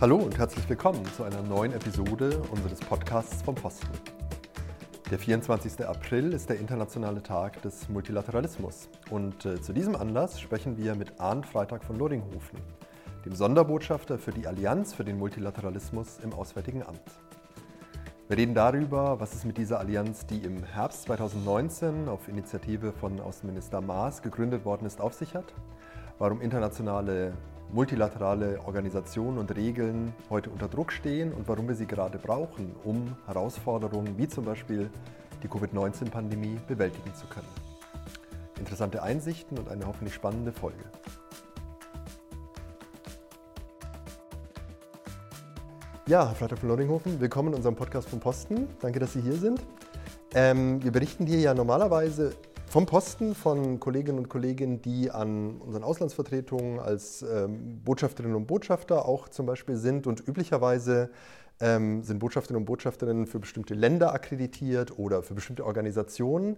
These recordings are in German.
Hallo und herzlich willkommen zu einer neuen Episode unseres Podcasts vom Posten. Der 24. April ist der internationale Tag des Multilateralismus und äh, zu diesem Anlass sprechen wir mit Arndt Freitag von Loringhofen, dem Sonderbotschafter für die Allianz für den Multilateralismus im Auswärtigen Amt. Wir reden darüber, was es mit dieser Allianz, die im Herbst 2019 auf Initiative von Außenminister Maas gegründet worden ist, auf sich hat, warum internationale multilaterale Organisationen und Regeln heute unter Druck stehen und warum wir sie gerade brauchen, um Herausforderungen wie zum Beispiel die Covid-19-Pandemie bewältigen zu können. Interessante Einsichten und eine hoffentlich spannende Folge. Ja, Herr Freitag von Loringhofen, willkommen in unserem Podcast vom Posten. Danke, dass Sie hier sind. Ähm, wir berichten dir ja normalerweise vom Posten von Kolleginnen und Kollegen, die an unseren Auslandsvertretungen als ähm, Botschafterinnen und Botschafter auch zum Beispiel sind. Und üblicherweise ähm, sind Botschafterinnen und Botschafterinnen für bestimmte Länder akkreditiert oder für bestimmte Organisationen.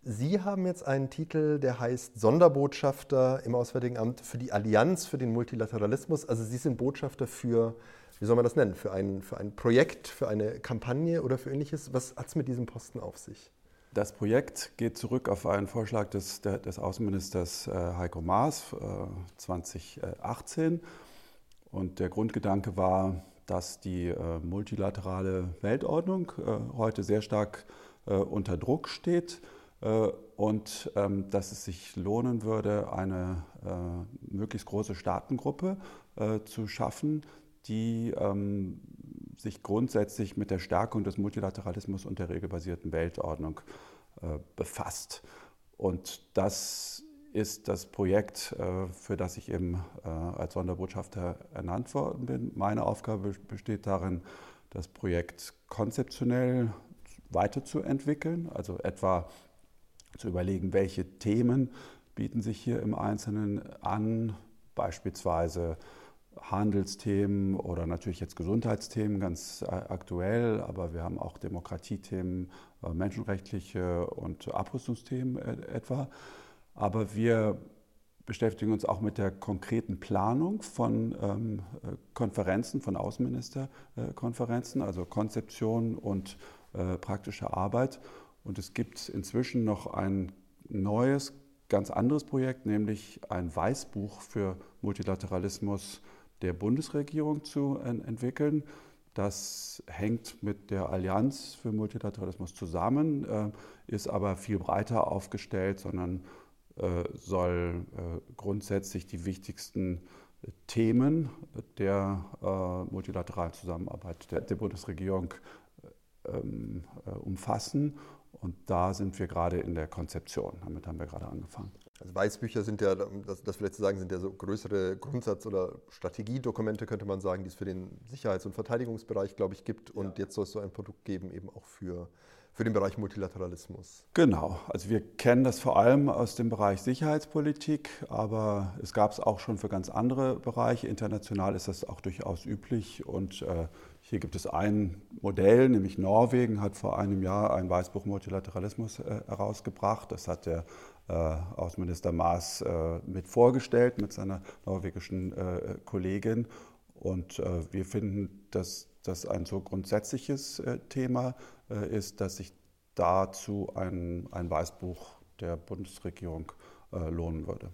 Sie haben jetzt einen Titel, der heißt Sonderbotschafter im Auswärtigen Amt für die Allianz für den Multilateralismus. Also Sie sind Botschafter für wie soll man das nennen, für ein, für ein Projekt, für eine Kampagne oder für ähnliches? Was hat es mit diesem Posten auf sich? Das Projekt geht zurück auf einen Vorschlag des, des Außenministers äh, Heiko Maas äh, 2018. Und der Grundgedanke war, dass die äh, multilaterale Weltordnung äh, heute sehr stark äh, unter Druck steht äh, und ähm, dass es sich lohnen würde, eine möglichst große Staatengruppe zu schaffen, die ähm, sich grundsätzlich mit der Stärkung des Multilateralismus und der regelbasierten Weltordnung äh, befasst. Und das ist das Projekt, äh, für das ich eben äh, als Sonderbotschafter ernannt worden bin. Meine Aufgabe besteht darin, das Projekt konzeptionell weiterzuentwickeln, also etwa zu überlegen, welche Themen bieten sich hier im Einzelnen an, beispielsweise Handelsthemen oder natürlich jetzt Gesundheitsthemen ganz äh, aktuell, aber wir haben auch Demokratiethemen, äh, menschenrechtliche und Abrüstungsthemen äh, etwa. Aber wir beschäftigen uns auch mit der konkreten Planung von ähm, Konferenzen, von Außenministerkonferenzen, also Konzeption und äh, praktische Arbeit. Und es gibt inzwischen noch ein neues, ganz anderes Projekt, nämlich ein Weißbuch für Multilateralismus der Bundesregierung zu entwickeln. Das hängt mit der Allianz für Multilateralismus zusammen, äh, ist aber viel breiter aufgestellt, sondern äh, soll äh, grundsätzlich die wichtigsten Themen der multilateralen Zusammenarbeit der, Bundesregierung ähm, umfassen. Und da sind wir gerade in der Konzeption. Damit haben wir gerade angefangen. Also Weißbücher sind ja, das, das vielleicht zu sagen, sind ja so größere Grundsatz- oder Strategiedokumente, könnte man sagen, die es für den Sicherheits- und Verteidigungsbereich, glaube ich, gibt. Und ja. jetzt soll es so ein Produkt geben, eben auch für, für den Bereich Multilateralismus. Genau, also wir kennen das vor allem aus dem Bereich Sicherheitspolitik, aber es gab es auch schon für ganz andere Bereiche. International ist das auch durchaus üblich und äh, hier gibt es ein Modell, nämlich Norwegen hat vor einem Jahr ein Weißbuch Multilateralismus äh, herausgebracht. Das hat der Außenminister Maas äh, mit vorgestellt mit seiner norwegischen äh, Kollegin. Und äh, wir finden, dass das ein so grundsätzliches äh, Thema ist, dass sich dazu ein, ein Weißbuch der Bundesregierung lohnen würde.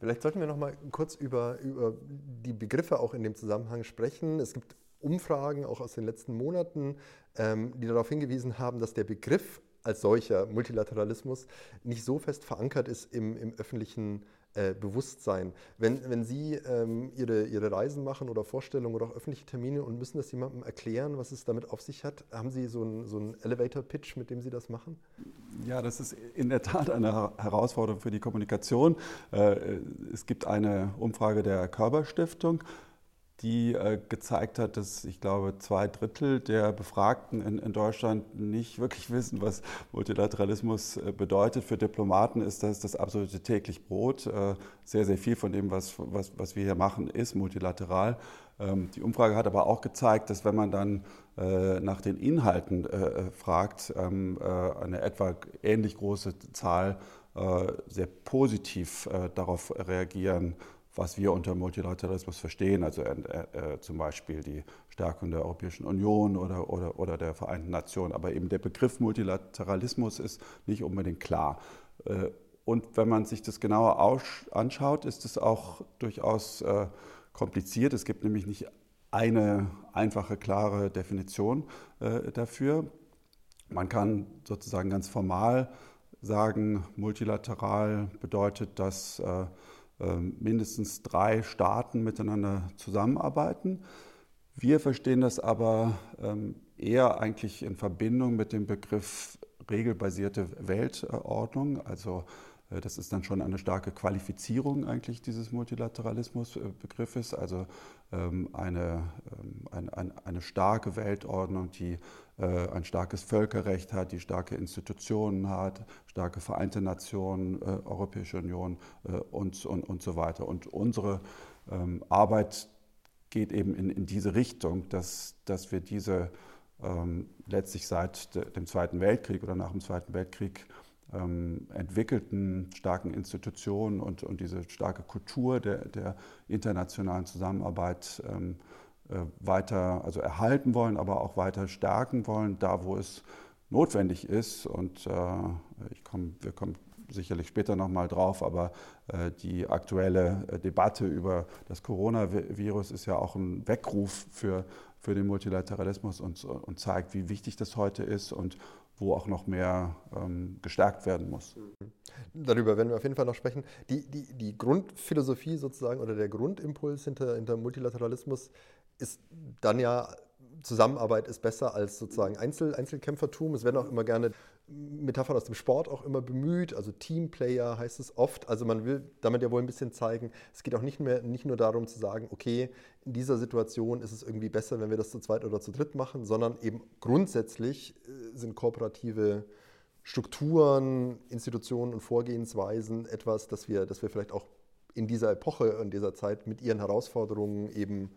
Vielleicht sollten wir noch mal kurz über, über die Begriffe auch in dem Zusammenhang sprechen. Es gibt Umfragen, auch aus den letzten Monaten, ähm, die darauf hingewiesen haben, dass der Begriff als solcher Multilateralismus nicht so fest verankert ist im, im öffentlichen äh, Bewusstsein. Wenn, wenn Sie ähm, ihre, ihre Reisen machen oder Vorstellungen oder auch öffentliche Termine und müssen das jemandem erklären, was es damit auf sich hat, haben Sie so einen so Elevator-Pitch, mit dem Sie das machen? Ja, das ist in der Tat eine Herausforderung für die Kommunikation. Äh, es gibt eine Umfrage der Körperstiftung die äh, gezeigt hat, dass ich glaube, zwei Drittel der Befragten in, in Deutschland nicht wirklich wissen, was Multilateralismus äh, bedeutet. Für Diplomaten ist das das absolute täglich Brot. Äh, sehr, sehr viel von dem, was, was, was wir hier machen, ist multilateral. Ähm, die Umfrage hat aber auch gezeigt, dass wenn man dann äh, nach den Inhalten fragt, ähm, äh, eine etwa ähnlich große Zahl sehr positiv darauf reagieren was wir unter Multilateralismus verstehen, also äh, äh, zum Beispiel die Stärkung der Europäischen Union oder, oder, oder der Vereinten Nationen. Aber eben der Begriff Multilateralismus ist nicht unbedingt klar. Äh, und wenn man sich das genauer anschaut, ist es auch durchaus äh, kompliziert. Es gibt nämlich nicht eine einfache, klare Definition äh, dafür. Man kann sozusagen ganz formal sagen, multilateral bedeutet, dass äh, mindestens drei Staaten miteinander zusammenarbeiten. Wir verstehen das aber ähm, eher eigentlich in Verbindung mit dem Begriff regelbasierte Weltordnung. Also das ist dann schon eine starke Qualifizierung eigentlich dieses Multilateralismusbegriffes, also ähm, eine, eine, eine starke Weltordnung, die äh, ein starkes Völkerrecht hat, die starke Institutionen hat, starke Vereinte Nationen, äh, Europäische Union und, und, und so weiter. Und unsere ähm, Arbeit geht eben in, in diese Richtung, dass, dass wir diese ähm, letztlich seit dem Zweiten Weltkrieg oder nach dem Zweiten Weltkrieg ähm, entwickelten starken Institutionen und, und diese starke Kultur der, der internationalen Zusammenarbeit ähm, äh, weiter also erhalten wollen, aber auch weiter stärken wollen, da wo es notwendig ist. Und äh, ich komm, wir kommen sicherlich später nochmal drauf, aber äh, die aktuelle äh, Debatte über das Coronavirus ist ja auch ein Weckruf für, für den Multilateralismus und, und zeigt, wie wichtig das heute ist und wo auch noch mehr ähm, gestärkt werden muss. Darüber werden wir auf jeden Fall noch sprechen. Die, die, die Grundphilosophie sozusagen oder der Grundimpuls hinter, hinter Multilateralismus ist dann ja Zusammenarbeit ist besser als sozusagen Einzel Einzelkämpfertum. Es werden auch immer gerne Metaphern aus dem Sport auch immer bemüht, also Teamplayer heißt es oft. Also man will damit ja wohl ein bisschen zeigen, es geht auch nicht, mehr, nicht nur darum zu sagen, okay, in dieser Situation ist es irgendwie besser, wenn wir das zu zweit oder zu dritt machen, sondern eben grundsätzlich äh, sind kooperative Strukturen, Institutionen und Vorgehensweisen etwas, das wir, das wir vielleicht auch in dieser Epoche, in dieser Zeit mit ihren Herausforderungen eben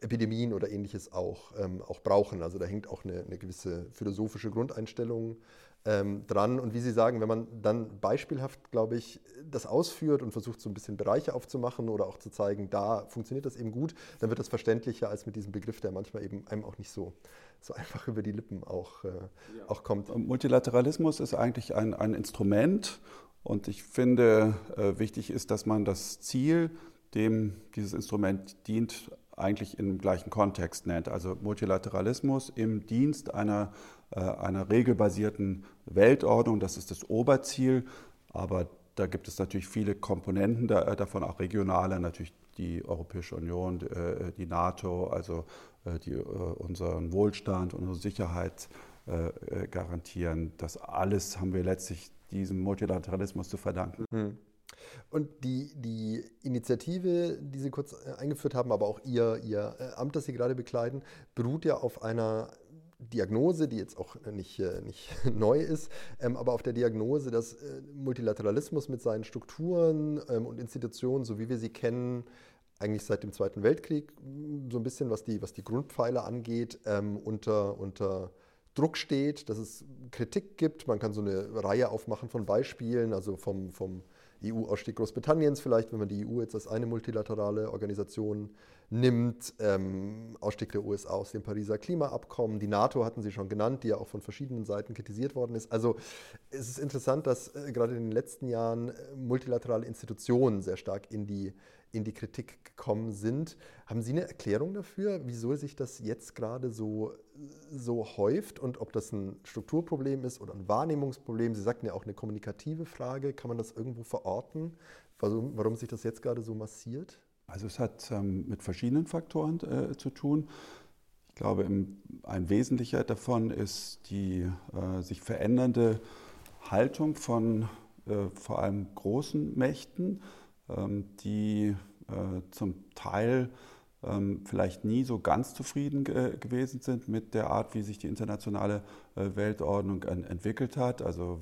Epidemien oder ähnliches auch, ähm, auch brauchen. Also da hängt auch eine, eine gewisse philosophische Grundeinstellung ähm, dran. Und wie Sie sagen, wenn man dann beispielhaft, glaube ich, das ausführt und versucht, so ein bisschen Bereiche aufzumachen oder auch zu zeigen, da funktioniert das eben gut, dann wird das verständlicher als mit diesem Begriff, der manchmal eben einem auch nicht so, so einfach über die Lippen auch, äh, ja. auch kommt. Multilateralismus ist eigentlich ein, ein Instrument und ich finde, äh, wichtig ist, dass man das Ziel, dem dieses Instrument dient, eigentlich im gleichen Kontext nennt. Also Multilateralismus im Dienst einer, äh, einer regelbasierten Weltordnung, das ist das Oberziel. Aber da gibt es natürlich viele Komponenten da, davon, auch regionale, natürlich die Europäische Union, äh, die NATO, also äh, die unseren Wohlstand, unsere Sicherheit garantieren. Das alles haben wir letztlich diesem Multilateralismus zu verdanken. Mhm. Und die, die Initiative, die Sie kurz äh, eingeführt haben, aber auch Ihr, Ihr äh, Amt, das Sie gerade bekleiden, beruht ja auf einer Diagnose, die jetzt auch nicht, äh, nicht neu ist, ähm, aber auf der Diagnose, dass Multilateralismus mit seinen Strukturen ähm, und Institutionen, so wie wir sie kennen, eigentlich seit dem Zweiten Weltkrieg, so ein bisschen was die, was die Grundpfeiler angeht, ähm, unter, unter Druck steht, dass es Kritik gibt. Man kann so eine Reihe aufmachen von Beispielen, also vom, vom EU-Ausstieg Großbritanniens vielleicht, wenn man die EU jetzt als eine multilaterale Organisation nimmt, ähm, Ausstieg der USA aus dem Pariser Klimaabkommen, die NATO hatten Sie schon genannt, die ja auch von verschiedenen Seiten kritisiert worden ist. Also es ist interessant, dass äh, gerade in den letzten Jahren äh, multilaterale Institutionen sehr stark in die in die Kritik gekommen sind. Haben Sie eine Erklärung dafür, wieso sich das jetzt gerade so, so häuft und ob das ein Strukturproblem ist oder ein Wahrnehmungsproblem? Sie sagten ja auch eine kommunikative Frage. Kann man das irgendwo verorten, warum, warum sich das jetzt gerade so massiert? Also es hat ähm, mit verschiedenen Faktoren äh, zu tun. Ich glaube, im, ein wesentlicher davon ist die äh, sich verändernde Haltung von äh, vor allem großen Mächten ähm, die äh, zum Teil vielleicht nie so ganz zufrieden gewesen sind mit der Art, wie sich die internationale äh, Weltordnung entwickelt hat. Also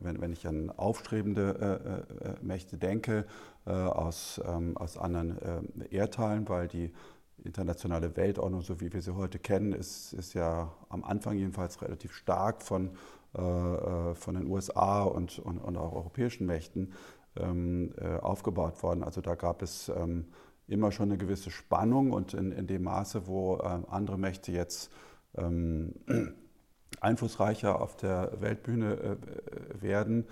wenn ich an aufstrebende äh, Mächte denke aus, ähm, aus anderen Erdteilen, weil die internationale Weltordnung, so wie wir sie heute kennen, ist, ist ja am Anfang jedenfalls relativ stark von, von den USA und, und, und auch europäischen Mächten ähm, aufgebaut worden. Also da gab es immer schon eine gewisse Spannung und in, in dem Maße, wo andere Mächte jetzt einflussreicher auf der Weltbühne werden,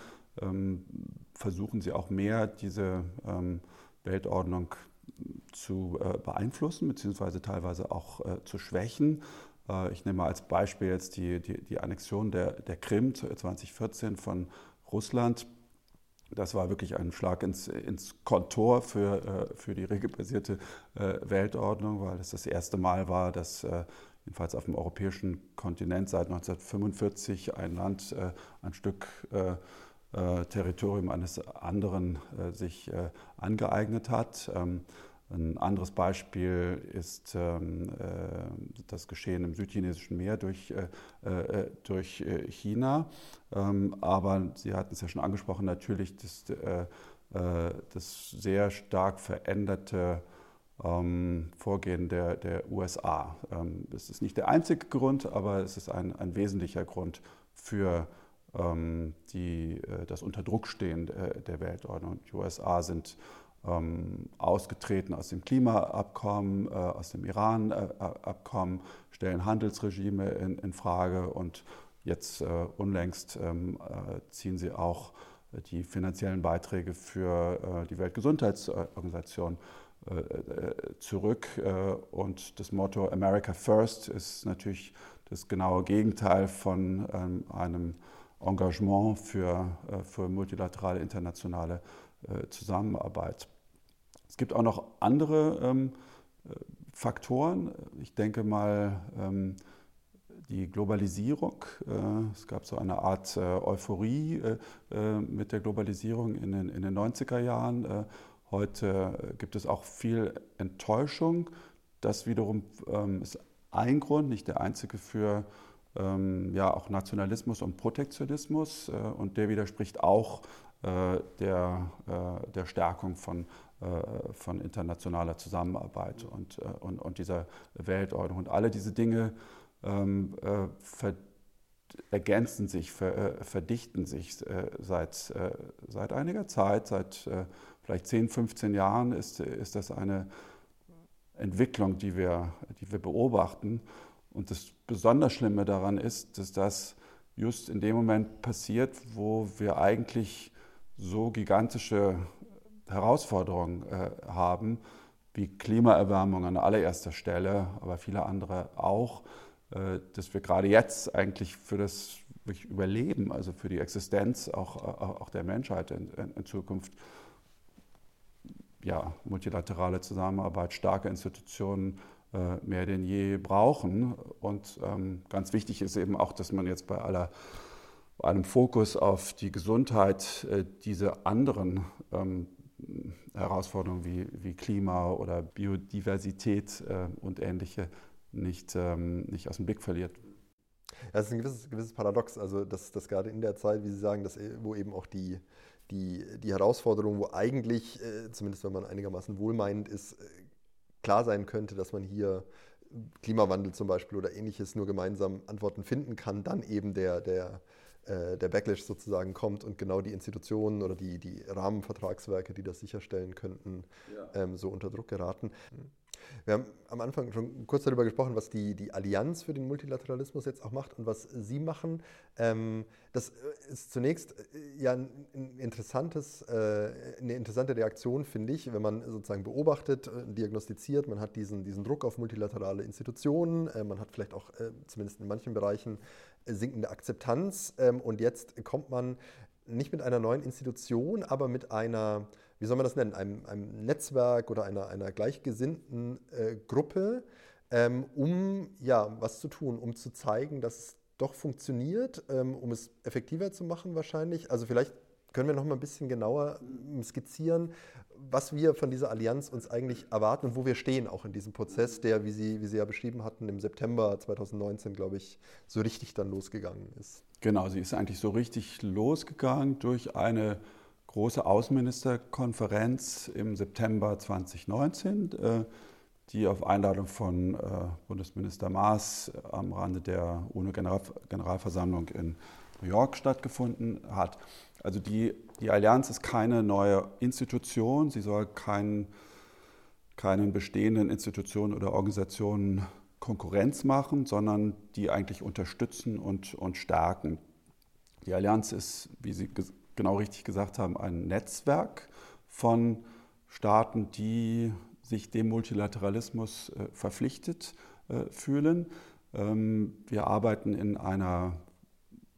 versuchen sie auch mehr diese Weltordnung zu äh, beeinflussen, beziehungsweise teilweise auch äh, zu schwächen. Äh, ich nehme als Beispiel jetzt die, die, die Annexion der, der Krim 2014 von Russland. Das war wirklich ein Schlag ins, ins Kontor für, für die regelbasierte Weltordnung, weil es das erste Mal war, dass jedenfalls auf dem europäischen Kontinent seit 1945 ein Land ein Stück äh, Territorium eines anderen äh, sich äh, angeeignet hat. Ähm, ein anderes Beispiel ist ähm, das Geschehen im südchinesischen Meer durch, durch China. Ähm, aber Sie hatten es ja schon angesprochen, natürlich das, das sehr stark veränderte Vorgehen der, der USA. Es ist nicht der einzige Grund, aber es ist ein, ein wesentlicher Grund für ähm, die, äh, das Unterdruckstehen der Weltordnung. Die USA sind ähm, ausgetreten aus dem Klimaabkommen, äh, aus dem Iran-Abkommen, stellen Handelsregime in, in Frage und jetzt äh, unlängst ähm, ziehen sie auch die finanziellen Beiträge für die Weltgesundheitsorganisation zurück. Und das Motto America First ist natürlich das genaue Gegenteil von einem Engagement für, äh, für multilaterale internationale äh, Zusammenarbeit. Es gibt auch noch andere ähm, äh, Faktoren. Ich denke mal, ähm, die Globalisierung. Es gab so eine Art Euphorie mit der Globalisierung in den, in den 90er Jahren. Heute gibt es auch viel Enttäuschung. Das wiederum ähm, ist ein Grund, nicht der einzige für ähm, ja auch Nationalismus und Protektionismus äh, und der widerspricht auch äh, der, äh, der Stärkung von, äh, von internationaler Zusammenarbeit und, äh, und, und dieser Weltordnung. Und alle diese Dinge ähm, äh, ver ergänzen sich, ver verdichten sich seit, seit einiger Zeit, seit vielleicht 10, 15 Jahren ist, ist das eine Entwicklung, die wir, die wir beobachten. Und das besonders Schlimme daran ist, dass das just in dem Moment passiert, wo wir eigentlich so gigantische Herausforderungen äh, haben, wie Klimaerwärmung an allererster Stelle, aber viele andere auch, äh, dass wir gerade jetzt eigentlich für das Überleben, also für die Existenz auch, auch der Menschheit in, in Zukunft, ja, multilaterale Zusammenarbeit, starke Institutionen, äh, mehr denn je brauchen. Und ähm, ganz wichtig ist eben auch, dass man jetzt bei aller einem Fokus auf die Gesundheit äh, diese anderen ähm, Herausforderungen wie, wie Klima oder Biodiversität äh, und ähnliche nicht, ähm, nicht aus dem Blick verliert. Das ist ein gewisses, gewisses Paradox, also dass, dass gerade in der Zeit, wie Sie sagen, dass, wo eben auch die, die, die Herausforderungen, wo eigentlich, zumindest wenn man einigermaßen wohlmeinend ist, klar sein könnte, dass man hier Klimawandel zum Beispiel oder ähnliches nur gemeinsam Antworten finden kann, dann eben der, der, äh, der Backlash sozusagen kommt und genau die Institutionen oder die, die Rahmenvertragswerke, die das sicherstellen könnten, ja. ähm, so unter Druck geraten. Wir haben am Anfang schon kurz darüber gesprochen, was die, die Allianz für den Multilateralismus jetzt auch macht und was Sie machen. Ähm, das ist zunächst äh, ja ein interessantes, äh, eine interessante Reaktion, finde ich, wenn man sozusagen beobachtet, äh, diagnostiziert, man hat diesen, diesen Druck auf multilaterale Institutionen, man hat vielleicht auch zumindest in manchen Bereichen sinkende Akzeptanz ähm, und jetzt kommt man nicht mit einer neuen Institution, aber mit einer wie soll man das nennen, einem, einem Netzwerk oder einer, einer gleichgesinnten äh, Gruppe, ähm, um ja, was zu tun, um zu zeigen, dass es doch funktioniert, ähm, um es effektiver zu machen wahrscheinlich. Also vielleicht können wir noch mal ein bisschen genauer ähm, skizzieren, was wir von dieser Allianz uns eigentlich erwarten und wo wir stehen auch in diesem Prozess, der, wie Sie, wie Sie ja beschrieben hatten, im September 2019, glaube ich, so richtig dann losgegangen ist. Genau, sie ist eigentlich so richtig losgegangen durch eine große Außenministerkonferenz im September 2019, äh, die auf Einladung von äh, Bundesminister Maas am Rande der UNO-Generalversammlung in New York stattgefunden hat. Also die, die Allianz ist keine neue Institution, sie soll kein, keinen bestehenden Institutionen oder Organisationen Konkurrenz machen, sondern die eigentlich unterstützen und, und stärken. Die Allianz ist, wie Sie genau richtig gesagt haben, ein Netzwerk von Staaten, die sich dem Multilateralismus äh, verpflichtet äh, fühlen. Ähm, wir arbeiten in einer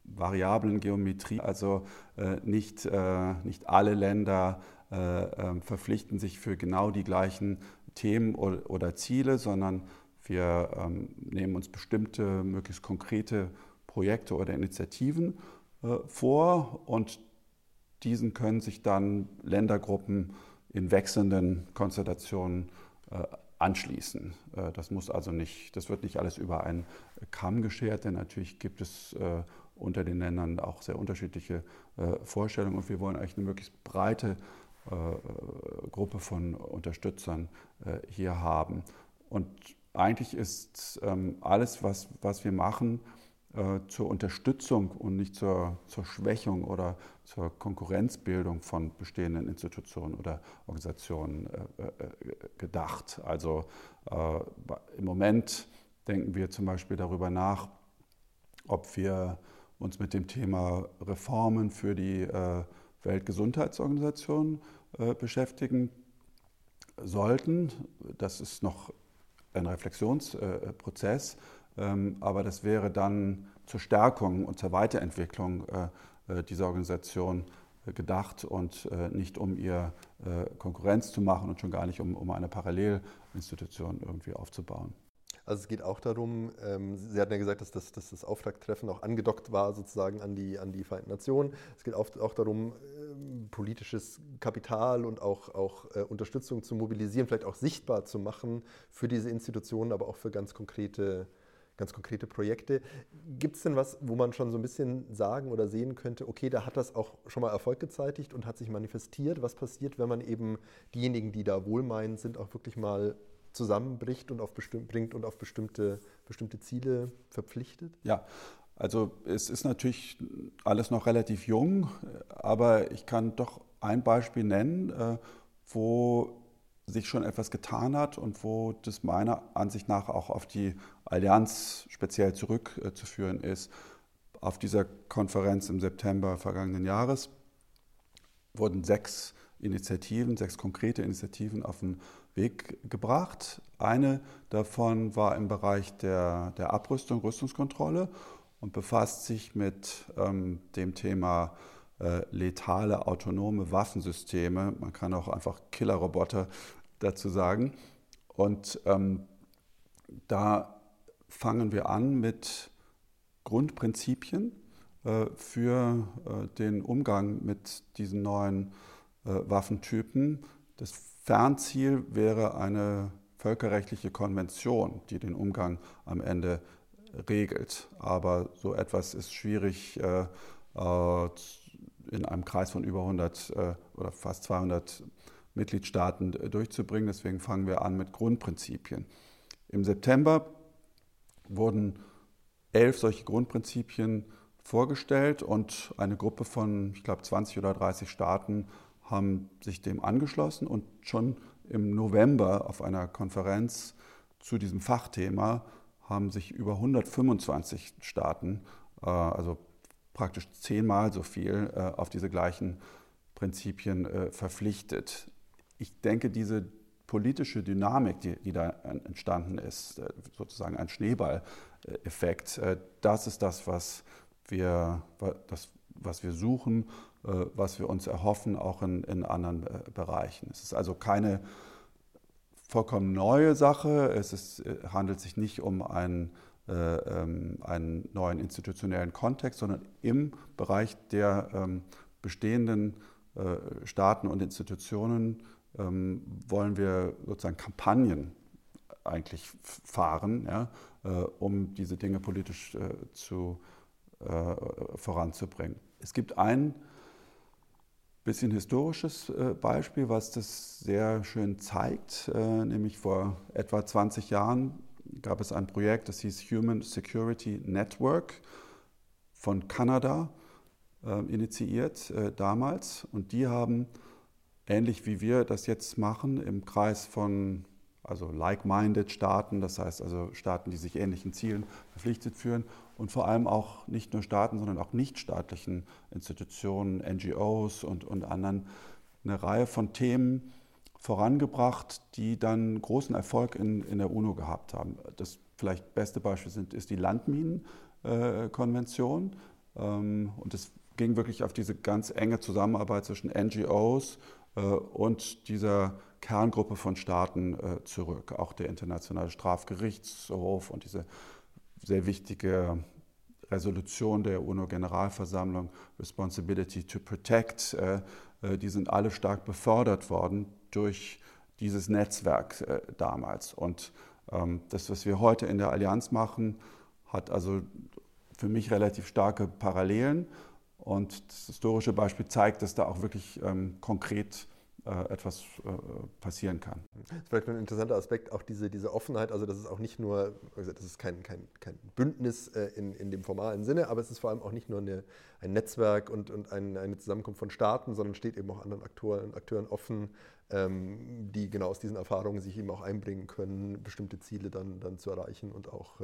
variablen Geometrie, also äh, nicht, äh, nicht alle Länder äh, ähm, verpflichten sich für genau die gleichen Themen oder, oder Ziele, sondern wir ähm, nehmen uns bestimmte, möglichst konkrete Projekte oder Initiativen äh, vor und diesen können sich dann Ländergruppen in wechselnden Konstellationen äh, anschließen. Äh, das muss also nicht, das wird nicht alles über einen Kamm geschert, denn natürlich gibt es unter den Ländern auch sehr unterschiedliche Vorstellungen und wir wollen eigentlich eine möglichst breite Gruppe von Unterstützern hier haben. Und eigentlich ist ähm, alles, was, was wir machen, äh, zur Unterstützung und nicht zur, zur Schwächung oder zur Konkurrenzbildung von bestehenden Institutionen oder Organisationen äh, äh, gedacht. Also im Moment denken wir zum Beispiel darüber nach, ob wir uns mit dem Thema Reformen für die Weltgesundheitsorganisation beschäftigen sollten. Das ist noch ein Reflexionsprozess. Ähm, aber das wäre dann zur Stärkung und zur Weiterentwicklung äh, äh, dieser Organisation äh, gedacht und nicht um ihr Konkurrenz zu machen und schon gar nicht um, um eine Parallelinstitution irgendwie aufzubauen. Also es geht auch darum, ähm, Sie hatten ja gesagt, dass das, dass das Auftakttreffen auch angedockt war sozusagen an die, an die Vereinten Nationen. Es geht auch, auch darum, ähm, politisches Kapital und auch, auch äh, Unterstützung zu mobilisieren, vielleicht auch sichtbar zu machen für diese Institutionen, aber auch für ganz konkrete ganz konkrete Projekte. Gibt es denn was, wo man schon so ein bisschen sagen oder sehen könnte, okay, da hat das auch schon mal Erfolg gezeitigt und hat sich manifestiert? Was passiert, wenn man eben diejenigen, die da wohlmeinend sind, auch wirklich mal zusammenbricht und auf bringt und auf bestimmte, bestimmte Ziele verpflichtet? Ja, also es ist natürlich alles noch relativ jung, aber ich kann doch ein Beispiel nennen, äh, wo sich schon etwas getan hat und wo das meiner Ansicht nach auch auf die Allianz speziell zurückzuführen ist. Auf dieser Konferenz im September vergangenen Jahres wurden sechs Initiativen, sechs konkrete Initiativen auf den Weg gebracht. Eine davon war im Bereich der, der Abrüstung, Rüstungskontrolle und befasst sich mit ähm, dem Thema äh, letale autonome Waffensysteme. Man kann auch einfach Killerroboter dazu sagen. Und ähm, da fangen wir an mit Grundprinzipien äh, für äh, den Umgang mit diesen neuen äh, Waffentypen. Das Fernziel wäre eine völkerrechtliche Konvention, die den Umgang am Ende regelt. Aber so etwas ist schwierig äh, äh, in einem Kreis von über 100 äh, oder fast 200 Mitgliedstaaten durchzubringen. Deswegen fangen wir an mit Grundprinzipien. Im September wurden elf solche Grundprinzipien vorgestellt und eine Gruppe von, ich glaube, 20 oder 30 Staaten haben sich dem angeschlossen und schon im November auf einer Konferenz zu diesem Fachthema haben sich über 125 Staaten, äh, also praktisch zehnmal so viel, äh, auf diese gleichen Prinzipien äh, verpflichtet. Ich denke, diese politische Dynamik, die, die da entstanden ist, sozusagen ein Schneeballeffekt, das ist das, was wir, das, was wir suchen, was wir uns erhoffen, auch in, in anderen Bereichen. Es ist also keine vollkommen neue Sache. Es ist, handelt sich nicht um einen, ähm, einen neuen institutionellen Kontext, sondern im Bereich der ähm, bestehenden Staaten und Institutionen ähm, wollen wir sozusagen Kampagnen eigentlich fahren, ja, äh, um diese Dinge politisch äh, zu, äh, voranzubringen. Es gibt ein bisschen historisches äh, Beispiel, was das sehr schön zeigt, äh, nämlich vor etwa 20 Jahren gab es ein Projekt, das hieß Human Security Network von Kanada initiiert damals. Und die haben ähnlich wie wir das jetzt machen im Kreis von also like-minded Staaten, das heißt also Staaten, die sich ähnlichen Zielen verpflichtet führen und vor allem auch nicht nur Staaten, sondern auch nichtstaatlichen Institutionen, NGOs und, und anderen eine Reihe von Themen vorangebracht, die dann großen Erfolg in, in der UNO gehabt haben. Das vielleicht beste Beispiel sind, ist die Landminenkonvention. Ähm, und es ging wirklich auf diese ganz enge Zusammenarbeit zwischen NGOs äh, und dieser Kerngruppe von Staaten äh, zurück. Auch der Internationale Strafgerichtshof und diese sehr wichtige Resolution der UNO-Generalversammlung Responsibility to Protect, äh, die sind alle stark befördert worden durch dieses Netzwerk damals. Und ähm, das, was wir heute in der Allianz machen, hat also für mich relativ starke Parallelen. Und das historische Beispiel zeigt, dass da auch wirklich ähm, konkret äh, etwas äh, passieren kann. Das ist vielleicht ein interessanter Aspekt, auch diese, diese Offenheit, also das ist auch nicht nur, das ist kein, kein, kein Bündnis äh, in, in dem formalen Sinne, aber es ist vor allem auch nicht nur eine, ein Netzwerk und, und ein, eine Zusammenkunft von Staaten, sondern steht eben auch anderen Akteuren, Akteuren offen, ähm, die genau aus diesen Erfahrungen sich eben auch einbringen können, bestimmte Ziele dann, dann zu erreichen und auch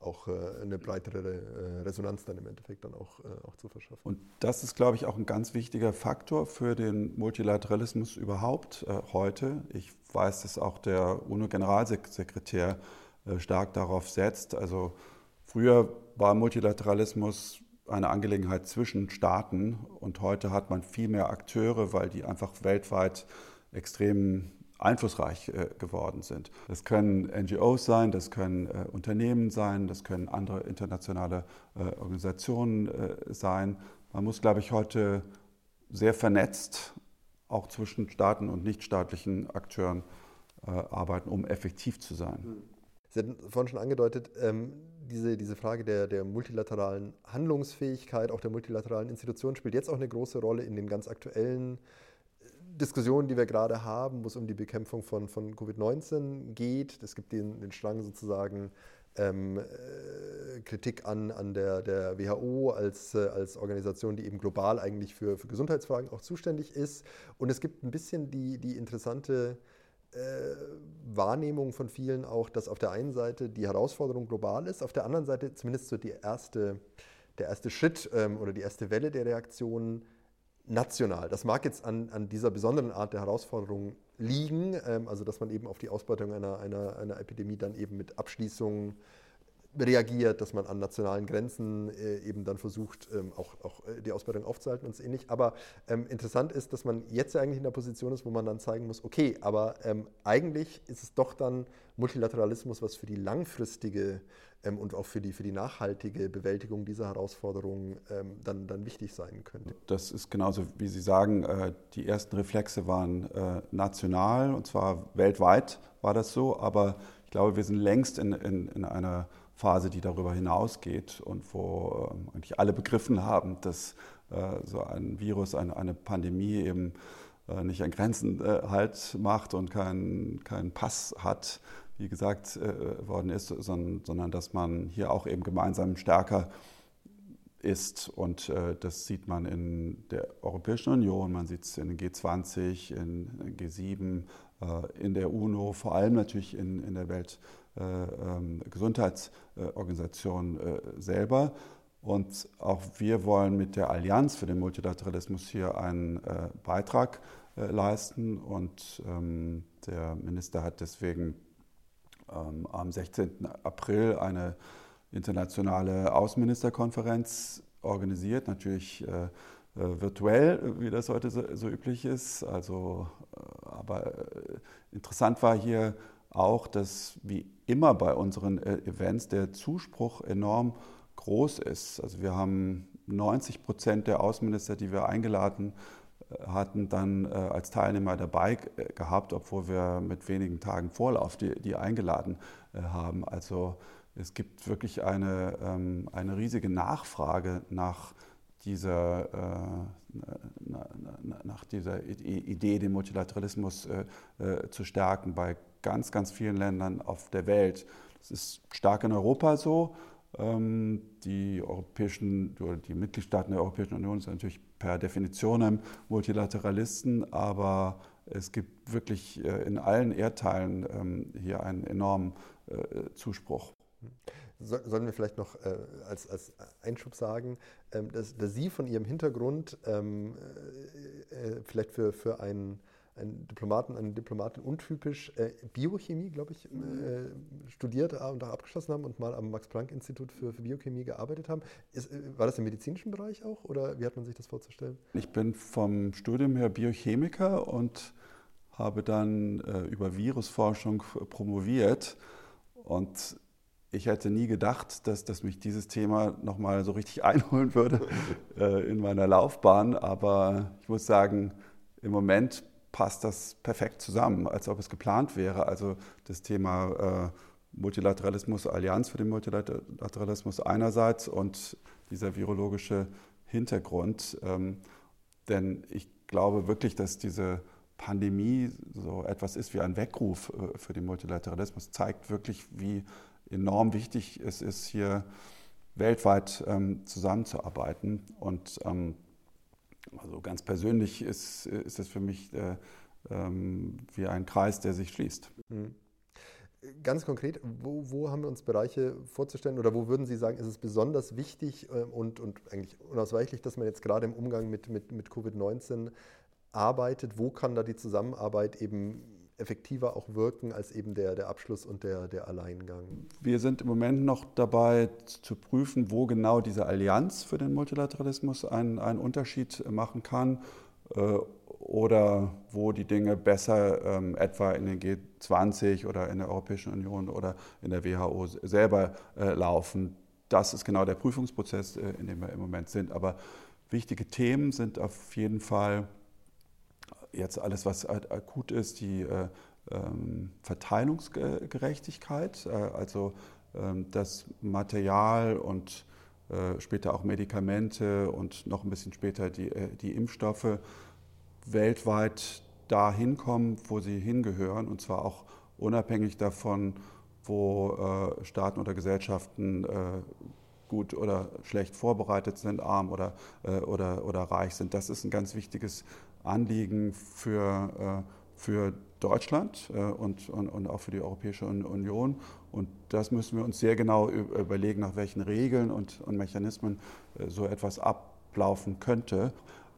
auch äh, eine breitere äh, Resonanz dann im Endeffekt dann auch, äh, auch zu verschaffen. Und das ist, glaube ich, auch ein ganz wichtiger Faktor für den Multilateralismus überhaupt heute. Ich weiß, dass auch der UNO-Generalsekretär stark darauf setzt. Also früher war Multilateralismus eine Angelegenheit zwischen Staaten und heute hat man viel mehr Akteure, weil die einfach weltweit extrem einflussreich äh, geworden sind. Das können NGOs sein, das können äh, Unternehmen sein, das können andere internationale äh, Organisationen sein. Man muss, glaube ich, heute sehr vernetzt auch zwischen Staaten und nichtstaatlichen Akteuren arbeiten, um effektiv zu sein. Hm. Sie hatten vorhin schon angedeutet, ähm, diese, diese Frage der, der multilateralen Handlungsfähigkeit, auch der multilateralen Institutionen, spielt jetzt auch eine große Rolle in den ganz aktuellen Diskussionen, die wir gerade haben, wo es um die Bekämpfung von, von Covid-19 geht. Es gibt den, den Strang sozusagen ähm, äh, Kritik an, an der, der WHO als, äh, als Organisation, die eben global eigentlich für, für Gesundheitsfragen auch zuständig ist. Und es gibt ein bisschen die, die interessante äh, Wahrnehmung von vielen auch, dass auf der einen Seite die Herausforderung global ist, auf der anderen Seite zumindest so die erste, der erste Schritt ähm, oder die erste Welle der Reaktionen national. Das mag jetzt an, an dieser besonderen Art der Herausforderung liegen, ähm, also dass man eben auf die Ausbeutung einer, einer, einer Epidemie dann eben mit Abschließungen reagiert, dass man an nationalen Grenzen äh, eben dann versucht, ähm, auch, auch äh, die Ausbeutung aufzuhalten und so ähnlich. Aber ähm, interessant ist, dass man jetzt eigentlich in der Position ist, wo man dann zeigen muss, okay, aber ähm, eigentlich ist es doch dann Multilateralismus, was für die langfristige ähm, und auch für die, für die nachhaltige Bewältigung dieser Herausforderungen ähm, dann, dann wichtig sein könnte. Das ist genauso, wie Sie sagen, äh, die ersten Reflexe waren äh, national und zwar weltweit war das so, aber ich glaube, wir sind längst in, in, in einer Phase, die darüber hinausgeht und wo äh, eigentlich alle begriffen haben, dass äh, so ein Virus, eine, eine Pandemie eben äh, nicht an Grenzen äh, halt macht und keinen kein Pass hat, wie gesagt äh, worden ist, sondern, sondern, dass man hier auch eben gemeinsam stärker ist. Und äh, das sieht man in der Europäischen Union, man sieht es in den G20, in G7, äh, in der UNO, vor allem natürlich in, in der Weltgesundheitsorganisation äh, ähm, äh, selber. Und auch wir wollen mit der Allianz für den Multilateralismus hier einen Beitrag leisten. Und ähm, der Minister hat deswegen am 16. April eine internationale Außenministerkonferenz organisiert, natürlich äh, äh, virtuell, wie das heute so, so üblich ist. Also, äh, aber interessant war hier auch, dass wie immer bei unseren Events der Zuspruch enorm groß ist. Also wir haben 90 Prozent der Außenminister, die wir eingeladen haben, hatten dann äh, als Teilnehmer dabei äh, gehabt, obwohl wir mit wenigen Tagen Vorlauf die, die eingeladen äh, haben. Also es gibt wirklich eine, ähm, eine riesige Nachfrage nach dieser, nach dieser Idee, den Multilateralismus zu stärken bei ganz, ganz vielen Ländern auf der Welt. Das ist stark in Europa so, die europäischen, die Mitgliedstaaten der Europäischen Union sind natürlich per Definition Multilateralisten, aber es gibt wirklich äh, in allen Erdteilen ähm, hier einen enormen äh, Zuspruch. Sollen wir vielleicht noch äh, als, als Einschub sagen, ähm, dass, dass Sie von Ihrem Hintergrund ähm, vielleicht für, für einen, einen Diplomaten, eine Diplomatin untypisch äh, Biochemie, glaube ich, äh, studiert und auch abgeschlossen haben und mal am Max-Planck-Institut für, für, Biochemie gearbeitet haben. Ist, äh, war das im medizinischen Bereich auch oder wie hat man sich das vorzustellen? Ich bin vom Studium her Biochemiker und habe dann äh, über Virusforschung promoviert und ich hätte nie gedacht, dass, dass mich dieses Thema nochmal so richtig einholen würde äh, in meiner Laufbahn. Aber ich muss sagen, im Moment passt das perfekt zusammen, als ob es geplant wäre. Also das Thema äh, Multilateralismus, Allianz für den Multilateralismus einerseits und dieser virologische Hintergrund. Ähm, denn ich glaube wirklich, dass diese Pandemie so etwas ist wie ein Weckruf äh, für den Multilateralismus, zeigt wirklich, wie enorm wichtig es ist, hier weltweit ähm, zusammenzuarbeiten. Und ähm, also ganz persönlich ist, ist es für mich äh, ähm, wie ein Kreis, der sich schließt. Mhm. Ganz konkret, wo, wo, haben wir uns Bereiche vorzustellen oder wo würden Sie sagen, ist es besonders wichtig äh, und, und eigentlich unausweichlich, dass man jetzt gerade im Umgang mit, mit, mit Covid-19 arbeitet? Wo kann da die Zusammenarbeit eben effektiver auch wirken als eben der, der Abschluss und der, der Alleingang? Wir sind im Moment noch dabei zu prüfen, wo genau diese Allianz für den Multilateralismus einen, einen Unterschied machen kann äh, oder wo die Dinge besser ähm, etwa in den G20 oder in der Europäischen Union oder in der WHO selber äh, laufen. Das ist genau der Prüfungsprozess, äh, in dem wir im Moment sind. Aber wichtige Themen sind auf jeden Fall jetzt alles, was akut ist, die äh, ähm, Verteilungsgerechtigkeit, äh, also ähm, das Material und äh, später auch Medikamente und noch ein bisschen später die, die Impfstoffe weltweit dahin kommen, wo sie hingehören, und zwar auch unabhängig davon, wo Staaten oder Gesellschaften gut oder schlecht vorbereitet sind, arm oder, oder, oder reich sind. Das ist ein ganz wichtiges Anliegen für, äh, für Deutschland äh, und, und, und auch für die Europäische Union. Und das müssen wir uns sehr genau überlegen, nach welchen Regeln und, und Mechanismen äh, so etwas ablaufen könnte.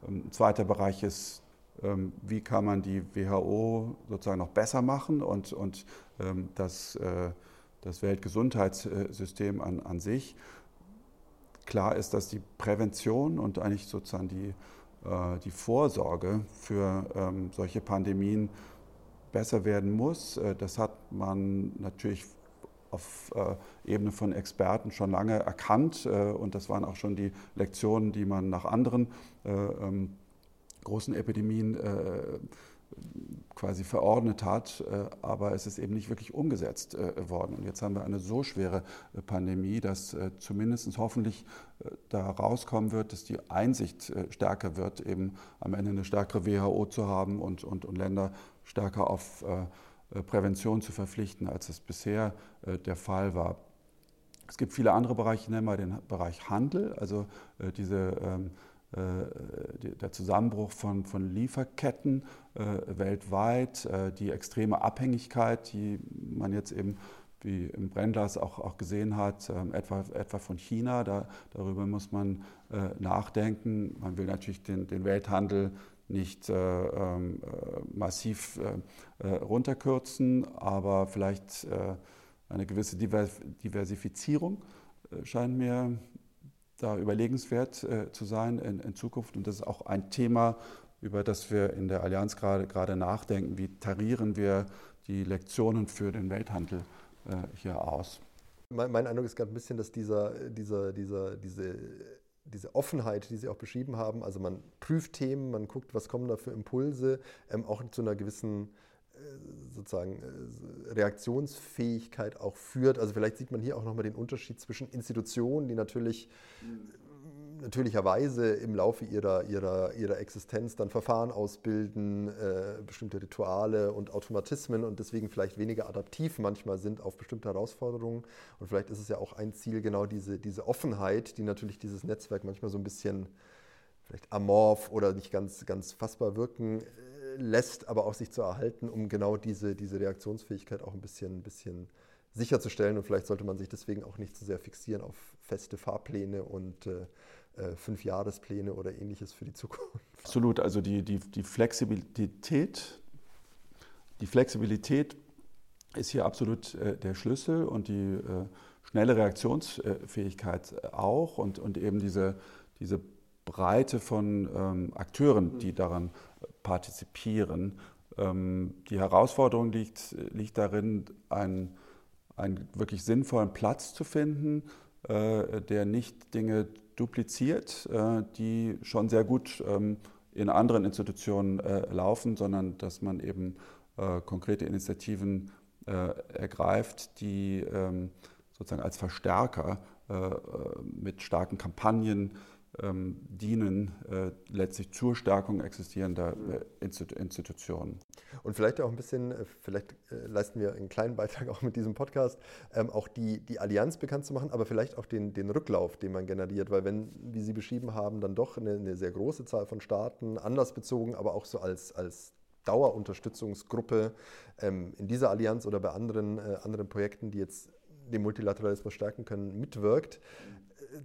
Ein ähm, zweiter Bereich ist, ähm, wie kann man die WHO sozusagen noch besser machen und, und ähm, das, das Weltgesundheitssystem an, an sich. Klar ist, dass die Prävention und eigentlich sozusagen die die Vorsorge für ähm, solche Pandemien besser werden muss. Äh, das hat man natürlich auf äh, Ebene von Experten schon lange erkannt und das waren auch schon die Lektionen, die man nach anderen ähm, großen Epidemien quasi verordnet hat, äh, aber es ist eben nicht wirklich umgesetzt äh, worden. Und jetzt haben wir eine so schwere äh, Pandemie, dass zumindest hoffentlich da rauskommen wird, dass die Einsicht stärker wird, eben am Ende eine stärkere WHO zu haben und, und, und Länder stärker auf Prävention zu verpflichten, als es bisher der Fall war. Es gibt viele andere Bereiche, nennen wir den Bereich Handel, also diese ähm, äh, der Zusammenbruch von, von Lieferketten äh, weltweit, äh, die extreme Abhängigkeit, die man jetzt eben wie im Brennglas auch, auch gesehen hat, ähm, etwa, etwa von China. Da, darüber muss man äh, nachdenken. Man will natürlich den, den Welthandel nicht äh, ähm, äh, massiv runterkürzen, aber vielleicht eine gewisse Diversifizierung scheint mir da überlegenswert äh, zu sein in, in, Zukunft. Und das ist auch ein Thema, über das wir in der Allianz gerade, nachdenken. Wie tarieren wir die Lektionen für den Welthandel äh, hier aus? Mein, mein, Eindruck ist gerade ein bisschen, dass dieser, dieser, dieser, diese, diese Offenheit, die Sie auch beschrieben haben, also man prüft Themen, man guckt, was kommen da für Impulse, ähm, auch zu einer gewissen sozusagen äh, Reaktionsfähigkeit auch führt. Also vielleicht sieht man hier auch nochmal den Unterschied zwischen Institutionen, die natürlich natürlicherweise im Laufe ihrer, ihrer, ihrer Existenz dann Verfahren ausbilden, äh, bestimmte Rituale und Automatismen und deswegen vielleicht weniger adaptiv manchmal sind auf bestimmte Herausforderungen. Und vielleicht ist es ja auch ein Ziel, genau diese, diese Offenheit, die natürlich dieses Netzwerk manchmal so ein bisschen vielleicht amorph oder nicht ganz, ganz fassbar wirken äh, lässt, aber auch sich zu erhalten, um genau diese, diese Reaktionsfähigkeit auch ein bisschen, ein bisschen sicherzustellen. Und vielleicht sollte man sich deswegen auch nicht zu sehr fixieren auf feste Fahrpläne und äh, äh, Fünfjahrespläne oder ähnliches für die Zukunft. Absolut, also die, die, die Flexibilität, die Flexibilität ist hier absolut äh, der Schlüssel und die äh, schnelle Reaktionsfähigkeit auch und, und eben diese, diese Breite von ähm, Akteuren, die daran partizipieren. Ähm, die Herausforderung liegt, liegt darin, ein einen wirklich sinnvollen Platz zu finden, äh, der nicht Dinge dupliziert, äh, die schon sehr gut ähm, in anderen Institutionen äh, laufen, sondern dass man eben konkrete Initiativen ergreift, die ähm, sozusagen als Verstärker mit starken Kampagnen ähm, dienen äh, letztlich zur Stärkung existierender äh, Institutionen. Und vielleicht auch ein bisschen, äh, vielleicht äh, leisten wir einen kleinen Beitrag auch mit diesem Podcast, ähm, auch die, die Allianz bekannt zu machen, aber vielleicht auch den, den Rücklauf, den man generiert, weil wenn, wie Sie beschrieben haben, dann doch eine, eine sehr große Zahl von Staaten, anders bezogen, aber auch so als, als Dauerunterstützungsgruppe ähm, in dieser Allianz oder bei anderen, äh, anderen Projekten, die jetzt den Multilateralismus stärken können, mitwirkt,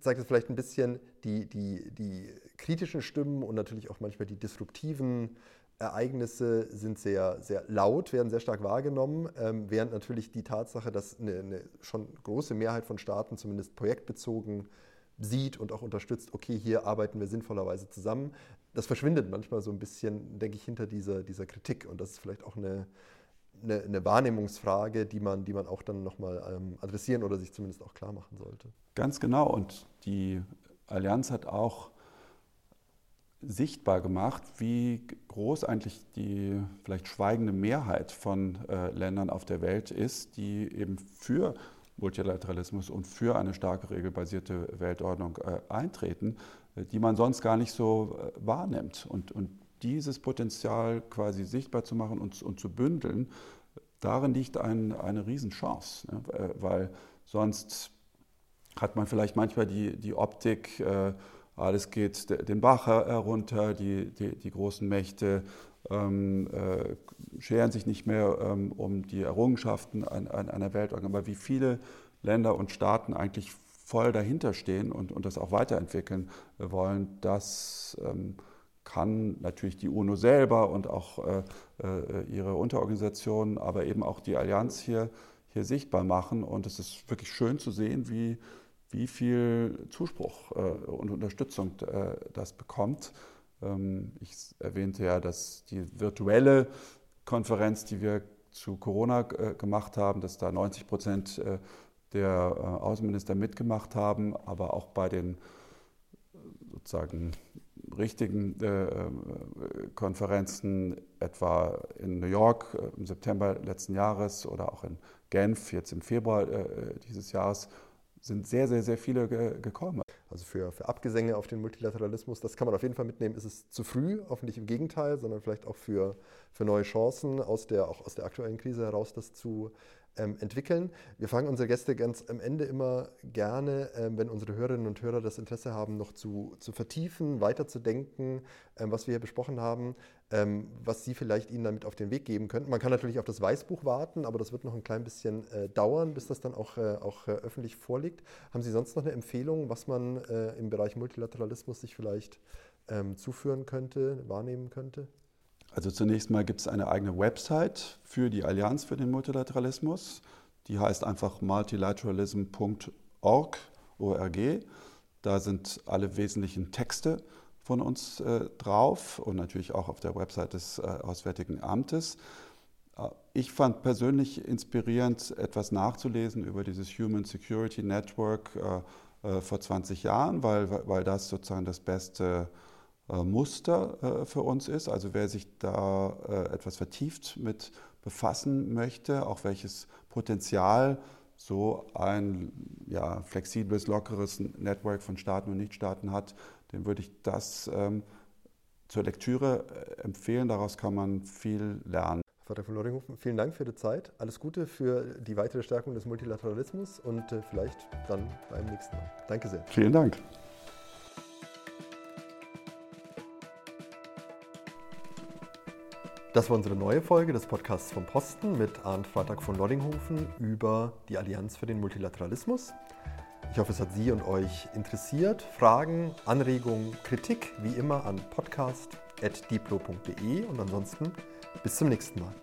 zeigt es vielleicht ein bisschen die, die, die kritischen Stimmen und natürlich auch manchmal die disruptiven Ereignisse sind sehr, sehr laut, werden sehr stark wahrgenommen, ähm, während natürlich die Tatsache, dass eine, eine, schon große Mehrheit von Staaten zumindest projektbezogen sieht und auch unterstützt, okay, hier arbeiten wir sinnvollerweise zusammen, das verschwindet manchmal so ein bisschen, denke ich, hinter dieser, dieser Kritik. Und das ist vielleicht auch eine, eine, eine Wahrnehmungsfrage, die man, die man auch dann nochmal ähm, adressieren oder sich zumindest auch klar machen sollte. Ganz genau. Und die Allianz hat auch sichtbar gemacht, wie groß eigentlich die vielleicht schweigende Mehrheit von äh, Ländern auf der Welt ist, die eben für Multilateralismus und für eine starke regelbasierte Weltordnung äh, eintreten, äh, die man sonst gar nicht so äh, wahrnimmt. Und, und dieses Potenzial quasi sichtbar zu machen und, und zu bündeln, darin liegt ein, eine Riesenchance, ne? Äh, weil sonst hat man vielleicht manchmal die, die Optik, äh, alles geht den Bach herunter, die, die, die großen Mächte ähm, äh, scheren sich nicht mehr ähm, um die Errungenschaften an, an einer Weltordnung, aber wie viele Länder und Staaten eigentlich voll dahinter stehen und, und das auch weiterentwickeln wollen, das ähm, kann natürlich die UNO selber und auch äh, äh, ihre Unterorganisationen, aber eben auch die Allianz hier, hier sichtbar machen. Und es ist wirklich schön zu sehen, wie, wie viel Zuspruch äh, und Unterstützung äh, das bekommt. Ähm, ich erwähnte ja, dass die virtuelle Konferenz, die wir zu Corona äh, gemacht haben, dass da 90 Prozent äh, der Außenminister mitgemacht haben, aber auch bei den sozusagen richtigen äh, äh, Konferenzen, etwa in New York äh, im September letzten Jahres oder auch in Genf jetzt im Februar äh, dieses Jahres, sind sehr, sehr, sehr viele ge gekommen. Also für, für Abgesänge auf den Multilateralismus, das kann man auf jeden Fall mitnehmen. Ist es zu früh, hoffentlich im Gegenteil, sondern vielleicht auch für, für neue Chancen aus der, auch aus der aktuellen Krise heraus, das zu ähm, entwickeln. Wir fragen unsere Gäste ganz am Ende immer gerne, ähm, wenn unsere Hörerinnen und Hörer das Interesse haben, noch zu, zu vertiefen, weiterzudenken, ähm, was wir hier besprochen haben, ähm, was Sie vielleicht Ihnen damit auf den Weg geben könnten. Man kann natürlich auf das Weißbuch warten, aber das wird noch ein klein bisschen äh, dauern, bis das dann auch, äh, auch äh, öffentlich vorliegt. Haben Sie sonst noch eine Empfehlung, was man äh, im Bereich Multilateralismus sich vielleicht ähm, zuführen könnte, wahrnehmen könnte? Also zunächst mal gibt es eine eigene Website für die Allianz für den Multilateralismus. Die heißt einfach multilateralism.org. Da sind alle wesentlichen Texte von uns äh, drauf und natürlich auch auf der Website des äh, Auswärtigen Amtes. Äh, ich fand persönlich inspirierend, etwas nachzulesen über dieses Human Security Network äh, äh, vor 20 Jahren, weil, weil das sozusagen das beste äh, Muster äh, für uns ist. Also wer sich da äh, etwas vertieft mit befassen möchte, auch welches Potenzial so ein ja, flexibles, lockeres Network von Staaten und Nichtstaaten hat, dem würde ich das ähm, zur Lektüre äh, empfehlen. Daraus kann man viel lernen. Vater von Loringhofen, vielen Dank für die Zeit. Alles Gute für die weitere Stärkung des Multilateralismus und äh, vielleicht dann beim nächsten Mal. Danke sehr. Vielen Dank. Das war unsere neue Folge des Podcasts vom Posten mit Arndt Freitag von Loddinghofen über die Allianz für den Multilateralismus. Ich hoffe, es hat Sie und euch interessiert. Fragen, Anregungen, Kritik wie immer an podcast.diplo.de und ansonsten bis zum nächsten Mal.